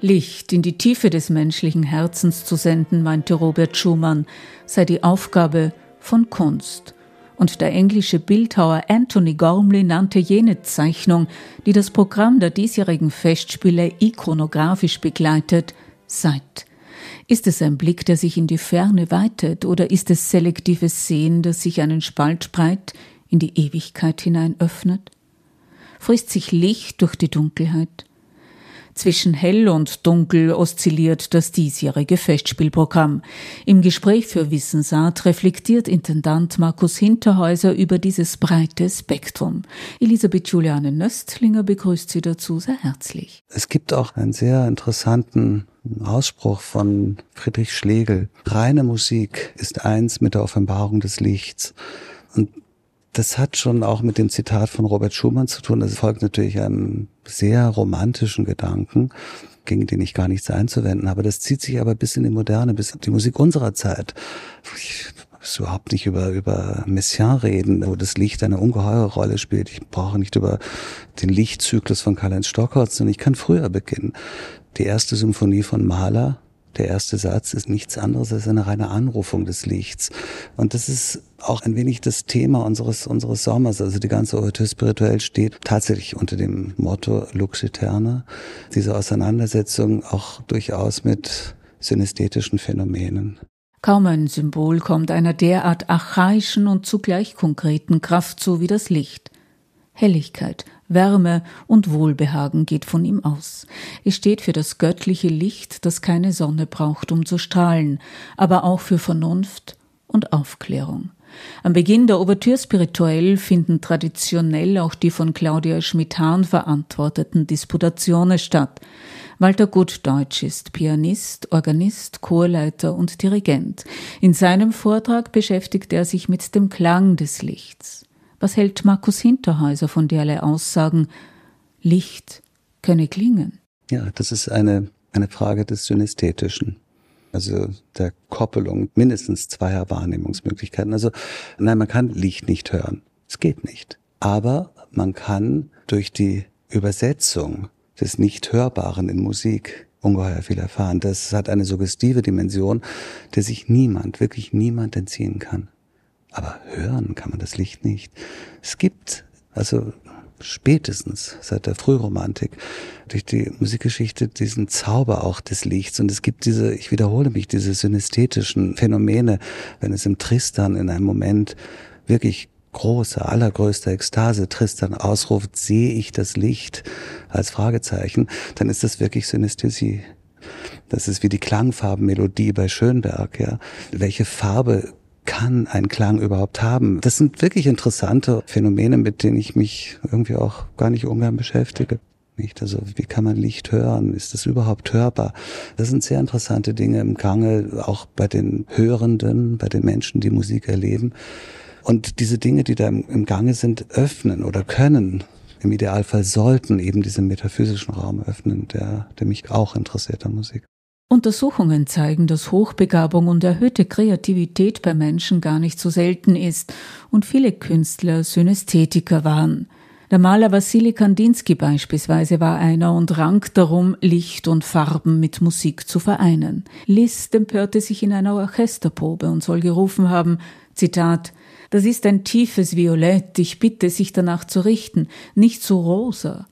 Licht in die Tiefe des menschlichen Herzens zu senden, meinte Robert Schumann, sei die Aufgabe von Kunst. Und der englische Bildhauer Anthony Gormley nannte jene Zeichnung, die das Programm der diesjährigen Festspiele ikonografisch begleitet, Zeit. Ist es ein Blick, der sich in die Ferne weitet, oder ist es selektives Sehen, das sich einen Spalt breit in die Ewigkeit hinein öffnet? Frisst sich Licht durch die Dunkelheit? Zwischen hell und dunkel oszilliert das diesjährige Festspielprogramm. Im Gespräch für Wissensart reflektiert Intendant Markus Hinterhäuser über dieses breite Spektrum. Elisabeth Juliane Nöstlinger begrüßt Sie dazu sehr herzlich. Es gibt auch einen sehr interessanten Ausspruch von Friedrich Schlegel. Reine Musik ist eins mit der Offenbarung des Lichts. Und das hat schon auch mit dem Zitat von Robert Schumann zu tun. Das folgt natürlich einem sehr romantischen Gedanken, gegen den ich gar nichts einzuwenden habe. Das zieht sich aber bis in die Moderne, bis in die Musik unserer Zeit. Ich muss überhaupt nicht über, über Messiaen reden, wo das Licht eine ungeheure Rolle spielt. Ich brauche nicht über den Lichtzyklus von Karl-Heinz Stockhausen, sondern ich kann früher beginnen. Die erste Symphonie von Mahler, der erste Satz ist nichts anderes als eine reine Anrufung des Lichts. Und das ist auch ein wenig das Thema unseres, unseres Sommers. Also die ganze Ouvertüre spirituell steht tatsächlich unter dem Motto Lux Eterna. Diese Auseinandersetzung auch durchaus mit synästhetischen Phänomenen. Kaum ein Symbol kommt einer derart archaischen und zugleich konkreten Kraft zu wie das Licht. Helligkeit, Wärme und Wohlbehagen geht von ihm aus. Es steht für das göttliche Licht, das keine Sonne braucht, um zu strahlen, aber auch für Vernunft und Aufklärung. Am Beginn der Ouvertüre spirituell finden traditionell auch die von Claudia Schmidt-Hahn verantworteten Disputationen statt. Walter Gutdeutsch ist Pianist, Organist, Chorleiter und Dirigent. In seinem Vortrag beschäftigt er sich mit dem Klang des Lichts. Was hält Markus Hinterhäuser von derlei Aussagen? Licht könne klingen. Ja, das ist eine, eine Frage des Synästhetischen. Also der Koppelung mindestens zweier Wahrnehmungsmöglichkeiten. Also nein, man kann Licht nicht hören. Es geht nicht. Aber man kann durch die Übersetzung des Nicht-Hörbaren in Musik ungeheuer viel erfahren. Das hat eine suggestive Dimension, der sich niemand, wirklich niemand entziehen kann. Aber hören kann man das Licht nicht. Es gibt also spätestens seit der Frühromantik durch die Musikgeschichte diesen Zauber auch des Lichts. Und es gibt diese, ich wiederhole mich, diese synästhetischen Phänomene, wenn es im Tristan in einem Moment wirklich große, allergrößte Ekstase Tristan ausruft, sehe ich das Licht als Fragezeichen, dann ist das wirklich Synästhesie. Das ist wie die Klangfarbenmelodie bei Schönberg, ja. Welche Farbe kann ein Klang überhaupt haben? Das sind wirklich interessante Phänomene, mit denen ich mich irgendwie auch gar nicht ungern beschäftige. Nicht? Also wie kann man Licht hören? Ist das überhaupt hörbar? Das sind sehr interessante Dinge im Gange, auch bei den Hörenden, bei den Menschen, die Musik erleben. Und diese Dinge, die da im, Gange sind, öffnen oder können, im Idealfall sollten eben diesen metaphysischen Raum öffnen, der, der mich auch interessiert an Musik. Untersuchungen zeigen, dass Hochbegabung und erhöhte Kreativität bei Menschen gar nicht so selten ist und viele Künstler Synästhetiker waren. Der Maler Wassili Kandinsky beispielsweise war einer und rang darum, Licht und Farben mit Musik zu vereinen. Liszt empörte sich in einer Orchesterprobe und soll gerufen haben, Zitat, das ist ein tiefes Violett, ich bitte, sich danach zu richten, nicht so rosa.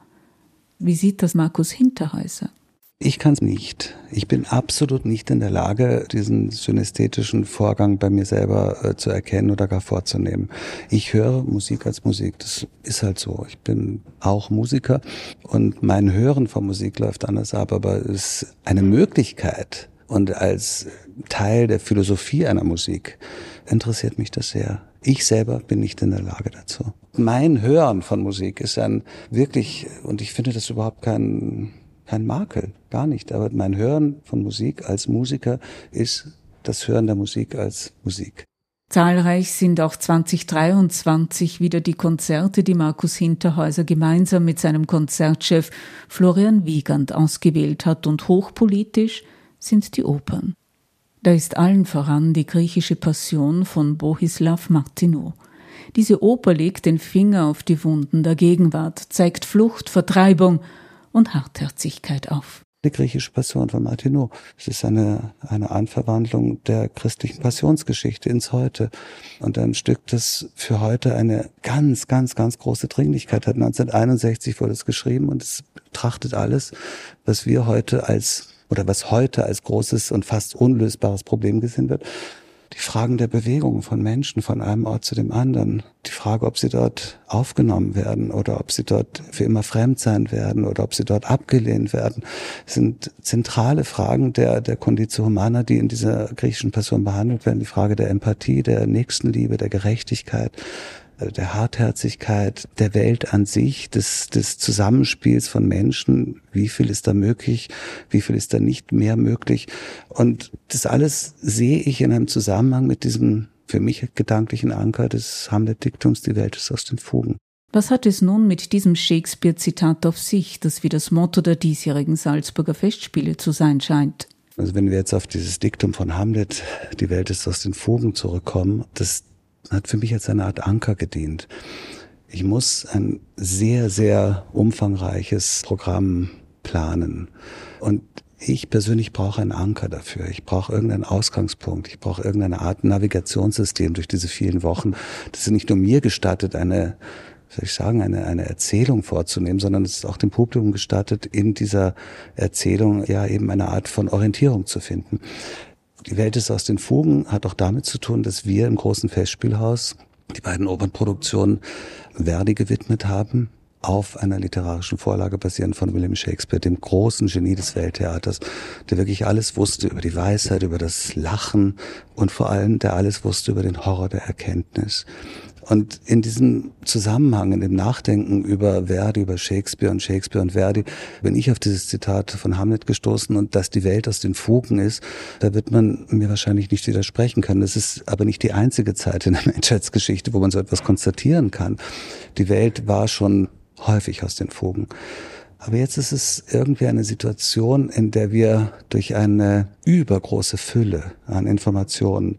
Wie sieht das Markus Hinterhäuser? Ich kann es nicht. Ich bin absolut nicht in der Lage, diesen synästhetischen Vorgang bei mir selber äh, zu erkennen oder gar vorzunehmen. Ich höre Musik als Musik. Das ist halt so. Ich bin auch Musiker und mein Hören von Musik läuft anders ab, aber es ist eine Möglichkeit und als Teil der Philosophie einer Musik interessiert mich das sehr. Ich selber bin nicht in der Lage dazu. Mein Hören von Musik ist ein wirklich, und ich finde das überhaupt kein kein Makel, gar nicht. Aber mein Hören von Musik als Musiker ist das Hören der Musik als Musik. Zahlreich sind auch 2023 wieder die Konzerte, die Markus Hinterhäuser gemeinsam mit seinem Konzertchef Florian Wiegand ausgewählt hat und hochpolitisch sind die Opern. Da ist allen voran die griechische Passion von Bohislav Martineau. Diese Oper legt den Finger auf die Wunden der Gegenwart, zeigt Flucht, Vertreibung und Hartherzigkeit auf. eine griechische Passion von Martineau. Es ist eine, eine Anverwandlung der christlichen Passionsgeschichte ins Heute. Und ein Stück, das für heute eine ganz, ganz, ganz große Dringlichkeit hat. 1961 wurde es geschrieben und es betrachtet alles, was wir heute als oder was heute als großes und fast unlösbares Problem gesehen wird die Fragen der Bewegung von Menschen von einem Ort zu dem anderen, die Frage, ob sie dort aufgenommen werden oder ob sie dort für immer fremd sein werden oder ob sie dort abgelehnt werden, sind zentrale Fragen der, der Conditio Humana, die in dieser griechischen Person behandelt werden. Die Frage der Empathie, der Nächstenliebe, der Gerechtigkeit, der Hartherzigkeit der Welt an sich, des, des Zusammenspiels von Menschen, wie viel ist da möglich, wie viel ist da nicht mehr möglich. Und das alles sehe ich in einem Zusammenhang mit diesem für mich gedanklichen Anker des Hamlet-Diktums, die Welt ist aus den Fugen. Was hat es nun mit diesem Shakespeare-Zitat auf sich, das wie das Motto der diesjährigen Salzburger Festspiele zu sein scheint? Also wenn wir jetzt auf dieses Diktum von Hamlet, die Welt ist aus den Fugen zurückkommen, das hat für mich als eine Art Anker gedient. Ich muss ein sehr, sehr umfangreiches Programm planen. Und ich persönlich brauche einen Anker dafür. Ich brauche irgendeinen Ausgangspunkt. Ich brauche irgendeine Art Navigationssystem durch diese vielen Wochen. Das ist nicht nur mir gestattet, eine, soll ich sagen, eine, eine Erzählung vorzunehmen, sondern es ist auch dem Publikum gestattet, in dieser Erzählung ja eben eine Art von Orientierung zu finden. Die Welt ist aus den Fugen hat auch damit zu tun, dass wir im großen Festspielhaus die beiden Opernproduktionen Verdi gewidmet haben auf einer literarischen Vorlage basierend von William Shakespeare, dem großen Genie des Welttheaters, der wirklich alles wusste über die Weisheit, über das Lachen und vor allem der alles wusste über den Horror der Erkenntnis. Und in diesem Zusammenhang, in dem Nachdenken über Verdi, über Shakespeare und Shakespeare und Verdi, bin ich auf dieses Zitat von Hamlet gestoßen und dass die Welt aus den Fugen ist, da wird man mir wahrscheinlich nicht widersprechen können. Das ist aber nicht die einzige Zeit in der Menschheitsgeschichte, wo man so etwas konstatieren kann. Die Welt war schon häufig aus den Fugen. Aber jetzt ist es irgendwie eine Situation, in der wir durch eine übergroße Fülle an Informationen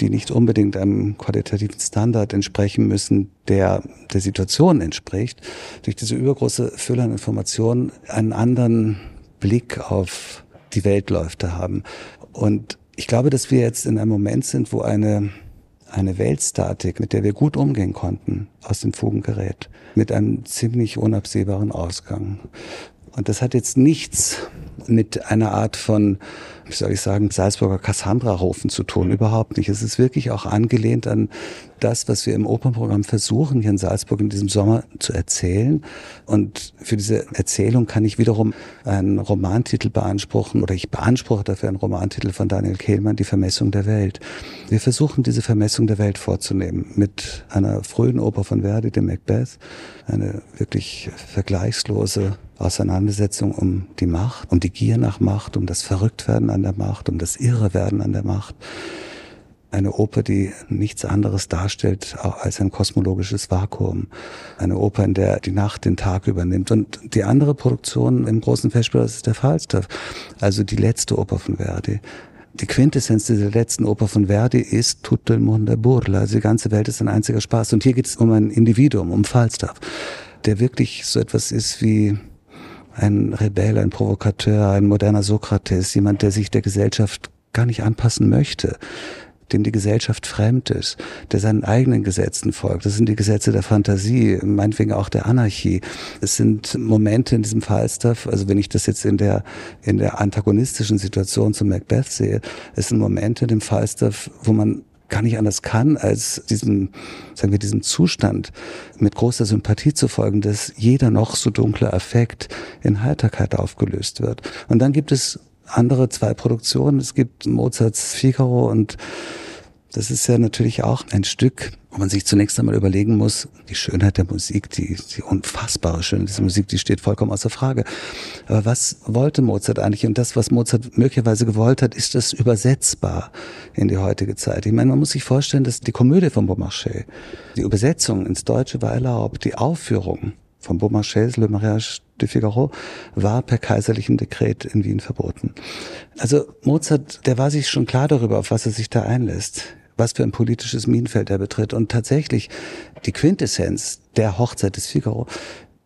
die nicht unbedingt einem qualitativen Standard entsprechen müssen, der der Situation entspricht, durch diese übergroße Fülle an Informationen einen anderen Blick auf die Weltläufe haben. Und ich glaube, dass wir jetzt in einem Moment sind, wo eine eine Weltstatik, mit der wir gut umgehen konnten, aus den Fugen gerät. Mit einem ziemlich unabsehbaren Ausgang. Und das hat jetzt nichts mit einer Art von wie soll ich sagen, Salzburger Cassandra-Rufen zu tun. Überhaupt nicht. Es ist wirklich auch angelehnt an das, was wir im Opernprogramm versuchen, hier in Salzburg in diesem Sommer zu erzählen. Und für diese Erzählung kann ich wiederum einen Romantitel beanspruchen oder ich beanspruche dafür einen Romantitel von Daniel Kehlmann, Die Vermessung der Welt. Wir versuchen, diese Vermessung der Welt vorzunehmen mit einer frühen Oper von Verdi, dem Macbeth, eine wirklich vergleichslose Auseinandersetzung um die Macht, um die Gier nach Macht, um das Verrücktwerden an der Macht, um das Irrewerden an der Macht. Eine Oper, die nichts anderes darstellt als ein kosmologisches Vakuum. Eine Oper, in der die Nacht den Tag übernimmt. Und die andere Produktion im großen Festspiel, ist der Falstaff. Also die letzte Oper von Verdi. Die Quintessenz dieser letzten Oper von Verdi ist mondo burla. Also die ganze Welt ist ein einziger Spaß. Und hier geht es um ein Individuum, um Falstaff, der wirklich so etwas ist wie ein Rebell, ein Provokateur, ein moderner Sokrates, jemand, der sich der Gesellschaft gar nicht anpassen möchte, dem die Gesellschaft fremd ist, der seinen eigenen Gesetzen folgt. Das sind die Gesetze der Fantasie, meinetwegen auch der Anarchie. Es sind Momente in diesem Falstaff, also wenn ich das jetzt in der, in der antagonistischen Situation zu Macbeth sehe, es sind Momente in dem Falstaff, wo man gar nicht anders kann, als diesem, sagen wir, diesem Zustand mit großer Sympathie zu folgen, dass jeder noch so dunkle Affekt in Heiterkeit aufgelöst wird. Und dann gibt es andere zwei Produktionen. Es gibt Mozarts Figaro und das ist ja natürlich auch ein Stück, wo man sich zunächst einmal überlegen muss, die Schönheit der Musik, die, die unfassbare Schönheit dieser Musik, die steht vollkommen außer Frage. Aber was wollte Mozart eigentlich? Und das, was Mozart möglicherweise gewollt hat, ist das übersetzbar in die heutige Zeit? Ich meine, man muss sich vorstellen, dass die Komödie von Beaumarchais, die Übersetzung ins Deutsche war erlaubt, die Aufführung von Beaumarchais Le Mariage de Figaro war per kaiserlichem Dekret in Wien verboten. Also Mozart, der war sich schon klar darüber, auf was er sich da einlässt was für ein politisches Minenfeld er betritt. Und tatsächlich die Quintessenz der Hochzeit des Figaro,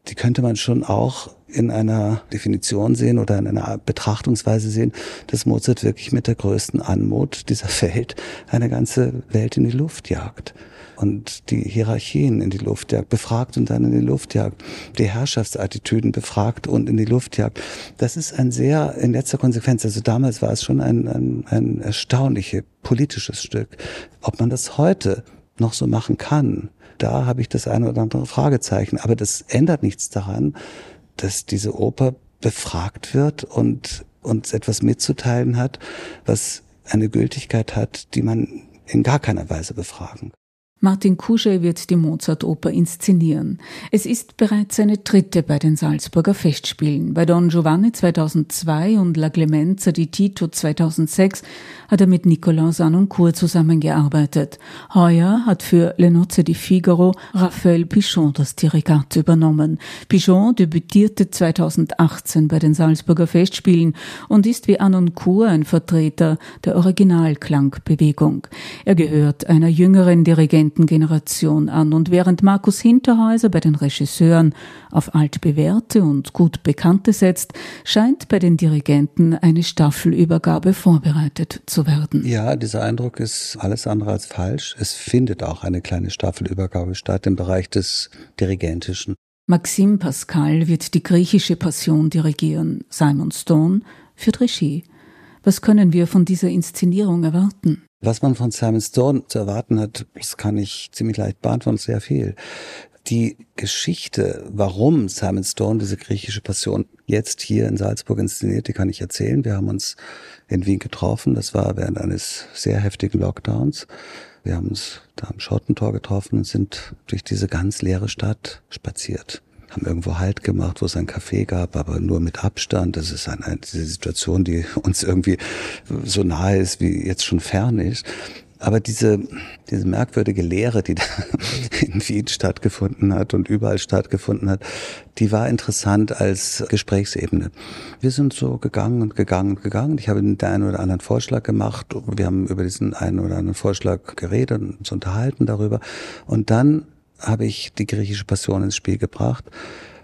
die könnte man schon auch in einer Definition sehen oder in einer Betrachtungsweise sehen, dass Mozart wirklich mit der größten Anmut dieser Welt eine ganze Welt in die Luft jagt und die Hierarchien in die Luft jagt, befragt und dann in die Luft jagt, die Herrschaftsattitüden befragt und in die Luft jagt. Das ist ein sehr, in letzter Konsequenz, also damals war es schon ein, ein, ein erstaunliches politisches Stück. Ob man das heute noch so machen kann, da habe ich das eine oder andere Fragezeichen. Aber das ändert nichts daran, dass diese Oper befragt wird und uns etwas mitzuteilen hat, was eine Gültigkeit hat, die man in gar keiner Weise befragen Martin Kusche wird die Mozart-Oper inszenieren. Es ist bereits seine dritte bei den Salzburger Festspielen. Bei Don Giovanni 2002 und La Clemenza di Tito 2006 hat er mit Nicolas Sanoncourt zusammengearbeitet. Heuer hat für Le Nozze di Figaro Raphael Pichon das Dirigat übernommen. Pichon debütierte 2018 bei den Salzburger Festspielen und ist wie Anoncourt ein Vertreter der Originalklangbewegung. Er gehört einer jüngeren Dirigentin Generation an. Und während Markus Hinterhäuser bei den Regisseuren auf altbewährte und gut Bekannte setzt, scheint bei den Dirigenten eine Staffelübergabe vorbereitet zu werden. Ja, dieser Eindruck ist alles andere als falsch. Es findet auch eine kleine Staffelübergabe statt im Bereich des Dirigentischen. Maxim Pascal wird die griechische Passion dirigieren. Simon Stone führt Regie. Was können wir von dieser Inszenierung erwarten? Was man von Simon Stone zu erwarten hat, das kann ich ziemlich leicht beantworten, sehr viel. Die Geschichte, warum Simon Stone diese griechische Passion jetzt hier in Salzburg inszeniert, die kann ich erzählen. Wir haben uns in Wien getroffen. Das war während eines sehr heftigen Lockdowns. Wir haben uns da am Schottentor getroffen und sind durch diese ganz leere Stadt spaziert haben irgendwo Halt gemacht, wo es ein Café gab, aber nur mit Abstand. Das ist eine, diese Situation, die uns irgendwie so nahe ist, wie jetzt schon fern ist. Aber diese, diese merkwürdige Lehre, die da in Wien stattgefunden hat und überall stattgefunden hat, die war interessant als Gesprächsebene. Wir sind so gegangen und gegangen und gegangen. Ich habe den einen oder anderen Vorschlag gemacht. Wir haben über diesen einen oder anderen Vorschlag geredet und uns unterhalten darüber. Und dann habe ich die griechische Passion ins Spiel gebracht.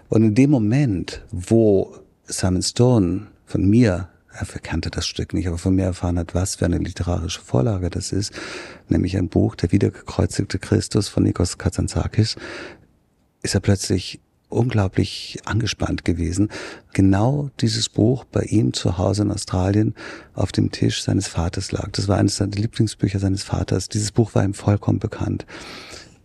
Und in dem Moment, wo Simon Stone von mir, er kannte das Stück nicht, aber von mir erfahren hat, was für eine literarische Vorlage das ist, nämlich ein Buch, Der wiedergekreuzigte Christus von Nikos Kazantzakis, ist er plötzlich unglaublich angespannt gewesen. Genau dieses Buch bei ihm zu Hause in Australien auf dem Tisch seines Vaters lag. Das war eines seiner Lieblingsbücher seines Vaters. Dieses Buch war ihm vollkommen bekannt.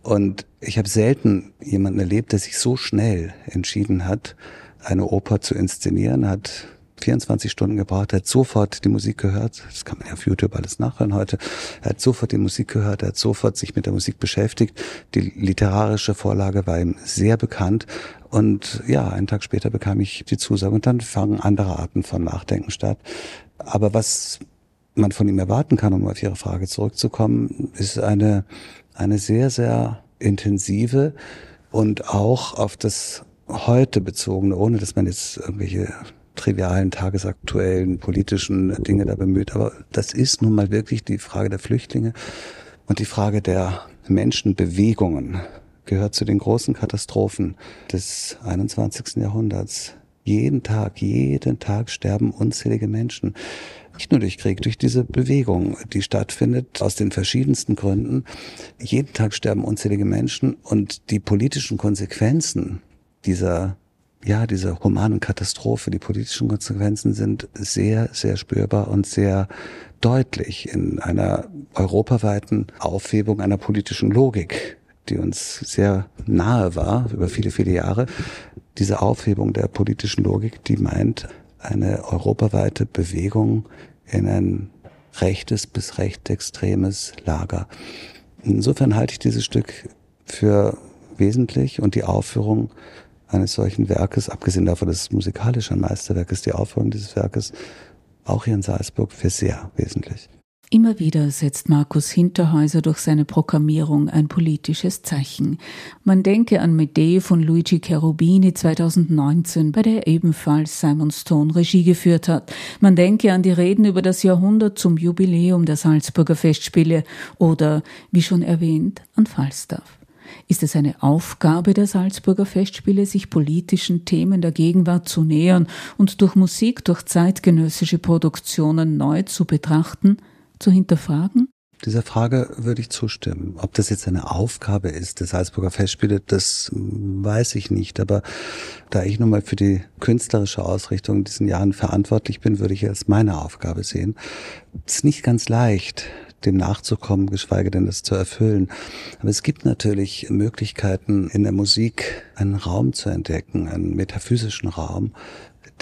Und ich habe selten jemanden erlebt, der sich so schnell entschieden hat, eine Oper zu inszenieren, hat 24 Stunden gebraucht, hat sofort die Musik gehört, das kann man ja auf YouTube alles nachhören heute, er hat sofort die Musik gehört, er hat sofort sich mit der Musik beschäftigt, die literarische Vorlage war ihm sehr bekannt. Und ja, einen Tag später bekam ich die Zusage und dann fangen andere Arten von Nachdenken statt. Aber was man von ihm erwarten kann, um auf Ihre Frage zurückzukommen, ist eine eine sehr, sehr intensive und auch auf das heute bezogene, ohne dass man jetzt irgendwelche trivialen, tagesaktuellen, politischen Dinge da bemüht. Aber das ist nun mal wirklich die Frage der Flüchtlinge und die Frage der Menschenbewegungen gehört zu den großen Katastrophen des 21. Jahrhunderts. Jeden Tag, jeden Tag sterben unzählige Menschen. Nicht nur durch Krieg, durch diese Bewegung, die stattfindet, aus den verschiedensten Gründen. Jeden Tag sterben unzählige Menschen und die politischen Konsequenzen dieser ja, dieser humanen Katastrophe, die politischen Konsequenzen sind sehr, sehr spürbar und sehr deutlich in einer europaweiten Aufhebung einer politischen Logik, die uns sehr nahe war über viele, viele Jahre. Diese Aufhebung der politischen Logik, die meint, eine europaweite Bewegung in ein rechtes bis rechtsextremes Lager. Insofern halte ich dieses Stück für wesentlich und die Aufführung eines solchen Werkes, abgesehen davon, dass es musikalisch ein Meisterwerk ist, die Aufführung dieses Werkes auch hier in Salzburg für sehr wesentlich. Immer wieder setzt Markus Hinterhäuser durch seine Programmierung ein politisches Zeichen. Man denke an Medee von Luigi Cherubini 2019, bei der ebenfalls Simon Stone Regie geführt hat. Man denke an die Reden über das Jahrhundert zum Jubiläum der Salzburger Festspiele oder, wie schon erwähnt, an Falstaff. Ist es eine Aufgabe der Salzburger Festspiele, sich politischen Themen der Gegenwart zu nähern und durch Musik, durch zeitgenössische Produktionen neu zu betrachten, zu hinterfragen? Dieser Frage würde ich zustimmen. Ob das jetzt eine Aufgabe ist der Salzburger Festspiele, das weiß ich nicht. Aber da ich nun mal für die künstlerische Ausrichtung in diesen Jahren verantwortlich bin, würde ich es meine Aufgabe sehen. Es ist nicht ganz leicht, dem nachzukommen, geschweige denn das zu erfüllen. Aber es gibt natürlich Möglichkeiten, in der Musik einen Raum zu entdecken, einen metaphysischen Raum,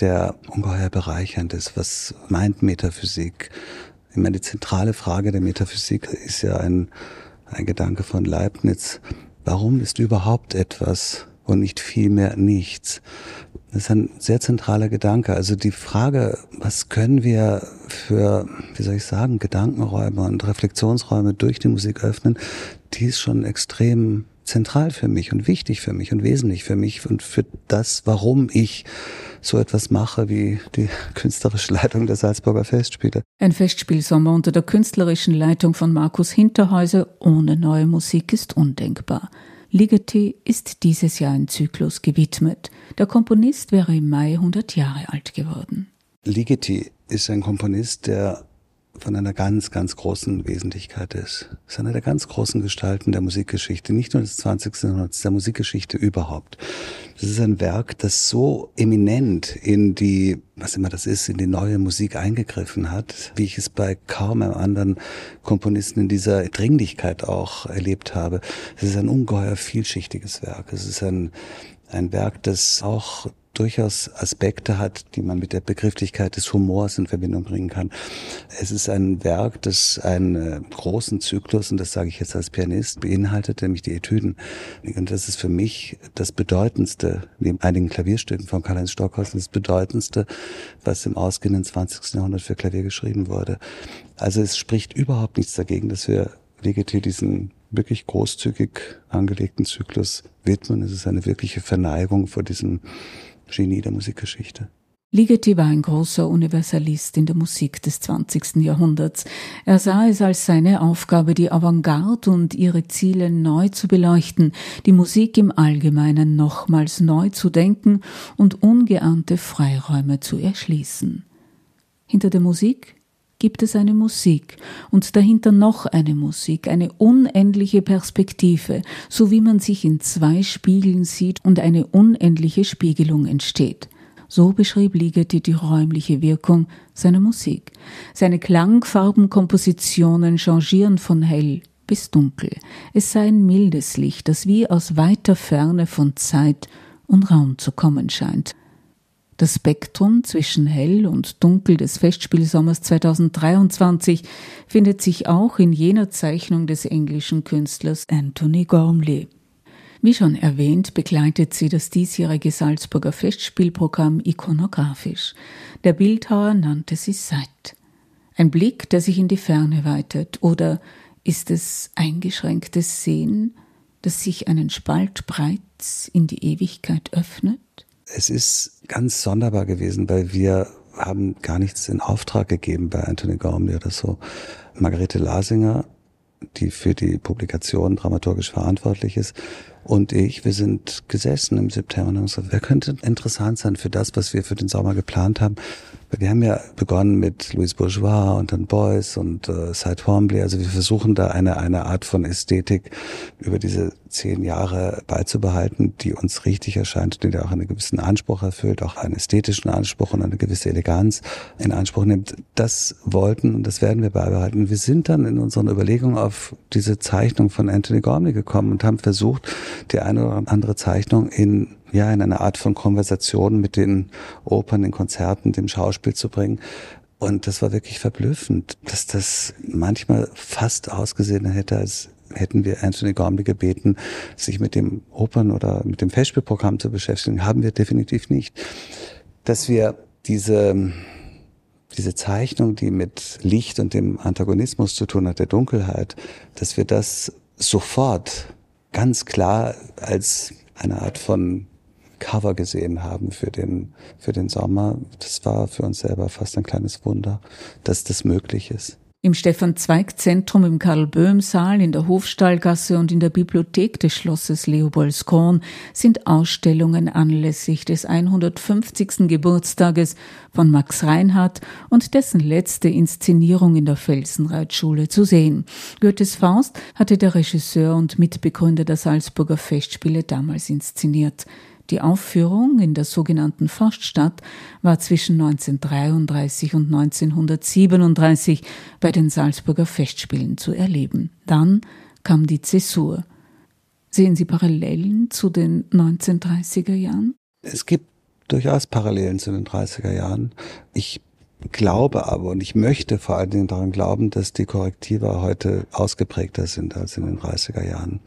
der ungeheuer bereichernd ist. Was meint Metaphysik? Ich meine, die zentrale Frage der Metaphysik ist ja ein, ein Gedanke von Leibniz. Warum ist überhaupt etwas und nicht vielmehr nichts? Das ist ein sehr zentraler Gedanke. Also die Frage, was können wir für, wie soll ich sagen, Gedankenräume und Reflexionsräume durch die Musik öffnen, die ist schon extrem zentral für mich und wichtig für mich und wesentlich für mich und für das, warum ich so etwas mache wie die künstlerische Leitung der Salzburger Festspiele. Ein Festspielsommer unter der künstlerischen Leitung von Markus Hinterhäuser ohne neue Musik ist undenkbar. Ligeti ist dieses Jahr ein Zyklus gewidmet. Der Komponist wäre im Mai 100 Jahre alt geworden. Ligeti ist ein Komponist, der von einer ganz, ganz großen Wesentlichkeit ist. Es ist einer der ganz großen Gestalten der Musikgeschichte, nicht nur des 20. Jahrhunderts, der Musikgeschichte überhaupt. Das ist ein Werk, das so eminent in die, was immer das ist, in die neue Musik eingegriffen hat, wie ich es bei kaum einem anderen Komponisten in dieser Dringlichkeit auch erlebt habe. Es ist ein ungeheuer vielschichtiges Werk. Es ist ein, ein Werk, das auch durchaus Aspekte hat, die man mit der Begrifflichkeit des Humors in Verbindung bringen kann. Es ist ein Werk, das einen großen Zyklus, und das sage ich jetzt als Pianist, beinhaltet, nämlich die Etüden. Und das ist für mich das Bedeutendste, neben einigen Klavierstücken von Karl-Heinz Stockhausen, das Bedeutendste, was im ausgehenden 20. Jahrhundert für Klavier geschrieben wurde. Also es spricht überhaupt nichts dagegen, dass wir Ligeti diesen wirklich großzügig angelegten Zyklus widmen. Es ist eine wirkliche Verneigung vor diesem Genie der Musikgeschichte. Ligeti war ein großer Universalist in der Musik des 20. Jahrhunderts. Er sah es als seine Aufgabe, die Avantgarde und ihre Ziele neu zu beleuchten, die Musik im Allgemeinen nochmals neu zu denken und ungeahnte Freiräume zu erschließen. Hinter der Musik gibt es eine Musik und dahinter noch eine Musik, eine unendliche Perspektive, so wie man sich in zwei Spiegeln sieht und eine unendliche Spiegelung entsteht. So beschrieb Ligeti die räumliche Wirkung seiner Musik. Seine Klangfarbenkompositionen changieren von hell bis dunkel. Es sei ein mildes Licht, das wie aus weiter Ferne von Zeit und Raum zu kommen scheint. Das Spektrum zwischen hell und dunkel des Festspielsommers 2023 findet sich auch in jener Zeichnung des englischen Künstlers Anthony Gormley. Wie schon erwähnt, begleitet sie das diesjährige Salzburger Festspielprogramm ikonografisch. Der Bildhauer nannte sie Sight. Ein Blick, der sich in die Ferne weitet, oder ist es eingeschränktes Sehen, das sich einen Spalt breit in die Ewigkeit öffnet? Es ist ganz sonderbar gewesen, weil wir haben gar nichts in Auftrag gegeben bei Anthony Gormley oder so. Margarete Lasinger, die für die Publikation dramaturgisch verantwortlich ist, und ich, wir sind gesessen im September und haben gesagt, wer könnte interessant sein für das, was wir für den Sommer geplant haben. Wir haben ja begonnen mit Louis Bourgeois und dann Beuys und äh, Cy Twombly. Also wir versuchen da eine, eine Art von Ästhetik über diese zehn Jahre beizubehalten, die uns richtig erscheint, die auch einen gewissen Anspruch erfüllt, auch einen ästhetischen Anspruch und eine gewisse Eleganz in Anspruch nimmt. Das wollten und das werden wir beibehalten. Wir sind dann in unseren Überlegungen auf diese Zeichnung von Anthony Gormley gekommen und haben versucht, die eine oder andere Zeichnung in ja, in eine Art von Konversation mit den Opern, den Konzerten, dem Schauspiel zu bringen. Und das war wirklich verblüffend, dass das manchmal fast ausgesehen hätte, als hätten wir Anthony Gormley gebeten, sich mit dem Opern- oder mit dem Festspielprogramm zu beschäftigen. Haben wir definitiv nicht. Dass wir diese, diese Zeichnung, die mit Licht und dem Antagonismus zu tun hat, der Dunkelheit, dass wir das sofort ganz klar als eine Art von Cover gesehen haben für den, für den Sommer. Das war für uns selber fast ein kleines Wunder, dass das möglich ist. Im Stefan-Zweig-Zentrum im Karl-Böhm-Saal, in der Hofstallgasse und in der Bibliothek des Schlosses Leopoldskorn sind Ausstellungen anlässlich des 150. Geburtstages von Max Reinhardt und dessen letzte Inszenierung in der Felsenreitschule zu sehen. Goethes Faust hatte der Regisseur und Mitbegründer der Salzburger Festspiele damals inszeniert. Die Aufführung in der sogenannten Forststadt war zwischen 1933 und 1937 bei den Salzburger Festspielen zu erleben. Dann kam die Zäsur. Sehen Sie Parallelen zu den 1930er Jahren? Es gibt durchaus Parallelen zu den 30er Jahren. Ich glaube aber und ich möchte vor allen Dingen daran glauben, dass die Korrektive heute ausgeprägter sind als in den 30er Jahren.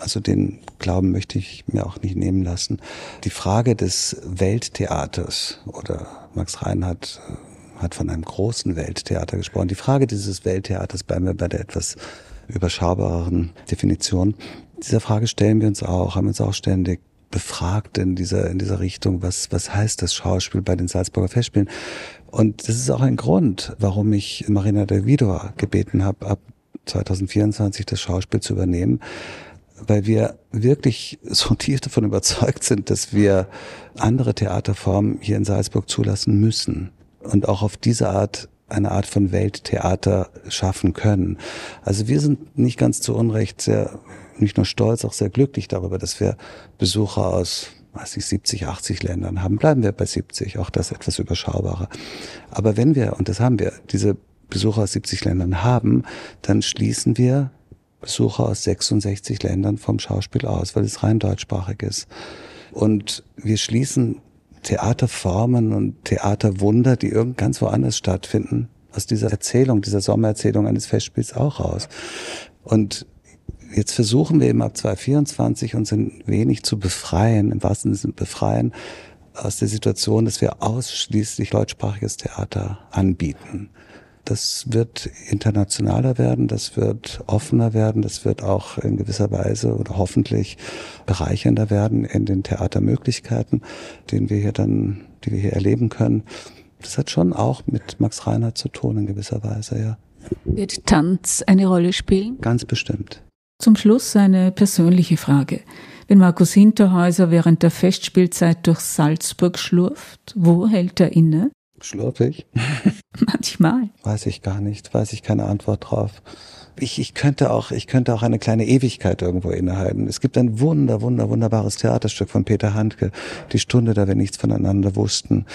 Also den Glauben möchte ich mir auch nicht nehmen lassen. Die Frage des Welttheaters oder Max Reinhardt äh, hat von einem großen Welttheater gesprochen. Die Frage dieses Welttheaters bleiben wir bei der etwas überschaubareren Definition. Dieser Frage stellen wir uns auch, haben uns auch ständig befragt in dieser, in dieser Richtung, was, was heißt das Schauspiel bei den Salzburger Festspielen? Und das ist auch ein Grund, warum ich Marina Del Vidor gebeten habe, ab 2024 das Schauspiel zu übernehmen, weil wir wirklich so tief davon überzeugt sind, dass wir andere Theaterformen hier in Salzburg zulassen müssen und auch auf diese Art eine Art von Welttheater schaffen können. Also wir sind nicht ganz zu Unrecht sehr, nicht nur stolz, auch sehr glücklich darüber, dass wir Besucher aus weiß ich, 70, 80 Ländern haben. Bleiben wir bei 70, auch das etwas überschaubarer. Aber wenn wir, und das haben wir, diese Besucher aus 70 Ländern haben, dann schließen wir Besucher aus 66 Ländern vom Schauspiel aus, weil es rein deutschsprachig ist. Und wir schließen Theaterformen und Theaterwunder, die irgend ganz woanders stattfinden, aus dieser Erzählung, dieser Sommererzählung eines Festspiels auch raus. Und jetzt versuchen wir eben ab 2024 uns ein wenig zu befreien, im wahrsten Sinne befreien, aus der Situation, dass wir ausschließlich deutschsprachiges Theater anbieten. Das wird internationaler werden, das wird offener werden, das wird auch in gewisser Weise oder hoffentlich bereichernder werden in den Theatermöglichkeiten, den wir hier dann, die wir hier erleben können. Das hat schon auch mit Max Reinhardt zu tun in gewisser Weise, ja. Wird Tanz eine Rolle spielen? Ganz bestimmt. Zum Schluss eine persönliche Frage. Wenn Markus Hinterhäuser während der Festspielzeit durch Salzburg schlurft, wo hält er inne? Schlurfig? Manchmal. Weiß ich gar nicht, weiß ich keine Antwort drauf. Ich, ich könnte auch, ich könnte auch eine kleine Ewigkeit irgendwo innehalten. Es gibt ein wunder, wunder, wunderbares Theaterstück von Peter Handke, Die Stunde, da wir nichts voneinander wussten.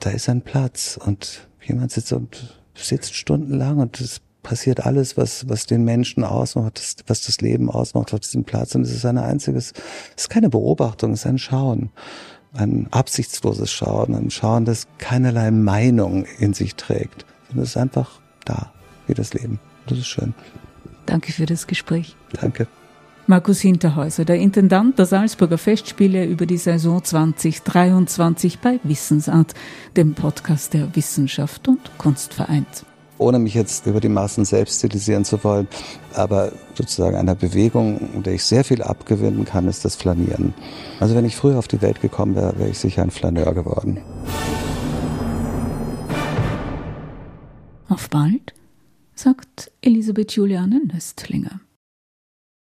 Da ist ein Platz und jemand sitzt und sitzt stundenlang und es passiert alles, was, was den Menschen ausmacht, das, was das Leben ausmacht auf diesem Platz. Und es ist ein einziges, es ist keine Beobachtung, es ist ein Schauen ein absichtsloses Schauen, ein Schauen, das keinerlei Meinung in sich trägt. Und es ist einfach da, wie das Leben. Das ist schön. Danke für das Gespräch. Danke. Markus Hinterhäuser, der Intendant der Salzburger Festspiele über die Saison 2023 bei Wissensart, dem Podcast der Wissenschaft und Kunst vereint ohne mich jetzt über die Maßen selbst stilisieren zu wollen, aber sozusagen einer Bewegung, der ich sehr viel abgewinnen kann, ist das Flanieren. Also wenn ich früher auf die Welt gekommen wäre, wäre ich sicher ein Flaneur geworden. Auf bald, sagt Elisabeth Juliane Nöstlinger.